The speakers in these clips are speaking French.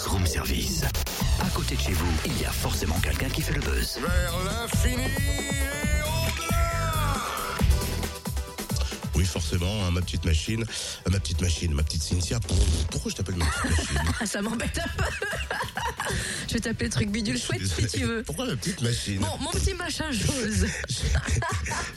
Buzz Room Service. À côté de chez vous, il y a forcément quelqu'un qui fait le buzz. Vers l'infini et au-delà Oui, forcément, hein, ma petite machine, euh, ma petite machine, ma petite Cynthia. Pourquoi je t'appelle ma petite machine? Ah, ça m'embête un peu. Je vais t'appeler le truc bidule chouette si tu veux. Pourquoi ma petite machine Bon, mon petit machin j'ose.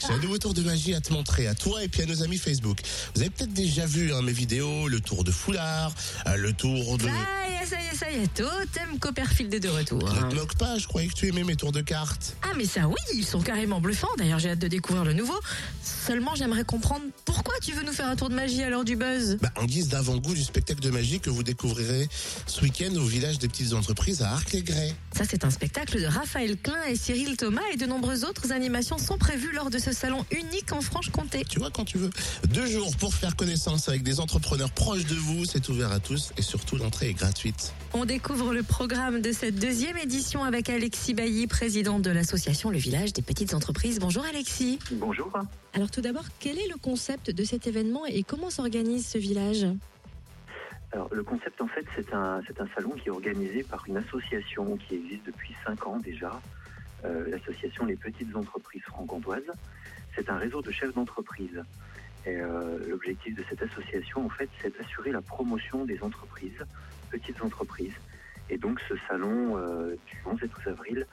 J'ai un nouveau tour de magie à te montrer, à toi et puis à nos amis Facebook. Vous avez peut-être déjà vu hein, mes vidéos, le tour de foulard, euh, le tour de... Ça y est, ça y est, ça y est. Totem Copperfield est de retour. Ne te moque pas, je croyais que tu aimais mes tours de cartes. Ah, mais ça, oui, ils sont carrément bluffants. D'ailleurs, j'ai hâte de découvrir le nouveau. Seulement, j'aimerais comprendre pourquoi tu veux nous faire un tour de magie à l'heure du buzz. Bah, en guise d'avant-goût du spectacle de magie que vous découvrirez ce week-end au village des petites entreprises à Ça, c'est un spectacle de Raphaël Klein et Cyril Thomas et de nombreuses autres animations sont prévues lors de ce salon unique en Franche-Comté. Tu vois quand tu veux. Deux jours pour faire connaissance avec des entrepreneurs proches de vous, c'est ouvert à tous et surtout l'entrée est gratuite. On découvre le programme de cette deuxième édition avec Alexis Bailly, président de l'association Le Village des Petites Entreprises. Bonjour Alexis. Bonjour. Alors tout d'abord, quel est le concept de cet événement et comment s'organise ce village? Alors le concept en fait c'est un c'est un salon qui est organisé par une association qui existe depuis cinq ans déjà, euh, l'association Les Petites Entreprises Franc-Comtoises. C'est un réseau de chefs d'entreprise. Et euh, l'objectif de cette association en fait c'est d'assurer la promotion des entreprises, petites entreprises. Et donc ce salon euh, du 11 et 12 avril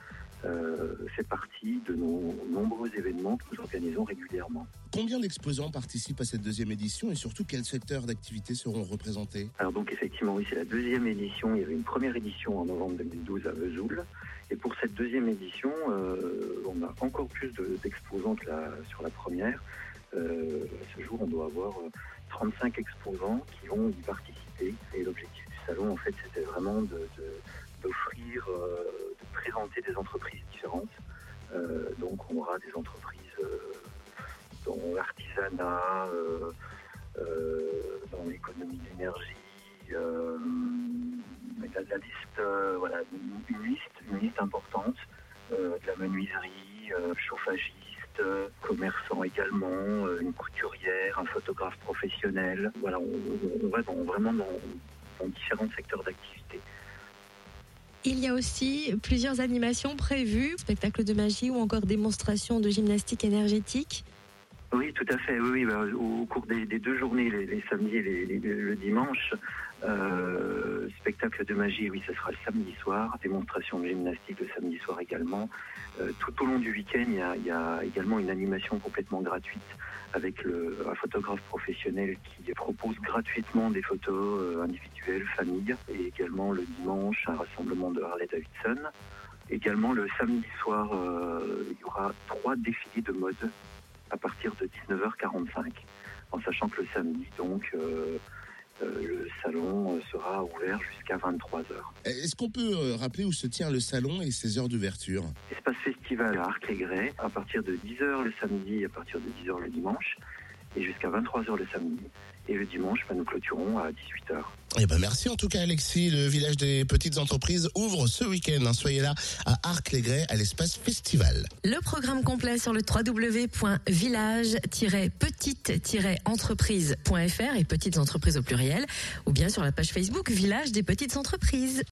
euh, fait partie de nos nombreux événements que nous organisons régulièrement. Combien d'exposants participent à cette deuxième édition et surtout quels secteurs d'activité seront représentés? Alors donc effectivement oui c'est la deuxième édition. Il y avait une première édition en novembre 2012 à Vesoul. Et pour cette deuxième édition, euh, on a encore plus de- d'exposants que la, sur la première. Euh, à ce jour, on doit avoir euh, 35 exposants qui vont y participer. Et l'objectif du salon, en fait, c'était vraiment de- d'offrir, euh, de présenter des entreprises différentes. Euh, donc on aura des entreprises euh, dans l'artisanat, euh, dans l'économie euh, la, liste, voilà, une, liste, une liste importante, de la menuiserie, chauffagiste, commerçant également, une couturière, un photographe professionnel. Voilà, on, va dans- vraiment dans différents secteurs d'activité. Il y a aussi plusieurs animations prévues, spectacles de magie ou encore démonstrations de gymnastique énergétique. Oui, tout à fait. Oui, bah, au, cours des, deux journées, les, samedis et le dimanche, euh, spectacle de magie, oui, ce sera le samedi soir. Démonstration de gymnastique le samedi soir également. Euh, tout au long du week-end, il y, a, également une animation complètement gratuite avec un photographe professionnel qui propose gratuitement des photos euh, individuelles, famille, et également le dimanche un rassemblement de Harley Davidson. Également le samedi soir, il y aura trois défilés de mode à partir de 19h45, en sachant que le samedi, donc, euh, euh, le salon euh, sera ouvert jusqu'à 23h. Est-ce qu'on peut rappeler où se tient le salon et ses heures d'ouverture? Espace festival à Arc-les-Gray, à partir de 10h le samedi, à partir de 10h le dimanche, et jusqu'à 23h le samedi. Et le dimanche, bah, nous clôturons à 18h. Eh ben merci en tout cas Alexis. Le village des petites entreprises ouvre ce week-end. hein. Soyez là à Arc-les-Gray à l'espace festival. Le programme complet sur le www.village-petite-entreprise.fr et petites entreprises au pluriel, ou bien sur la page Facebook Village des petites entreprises.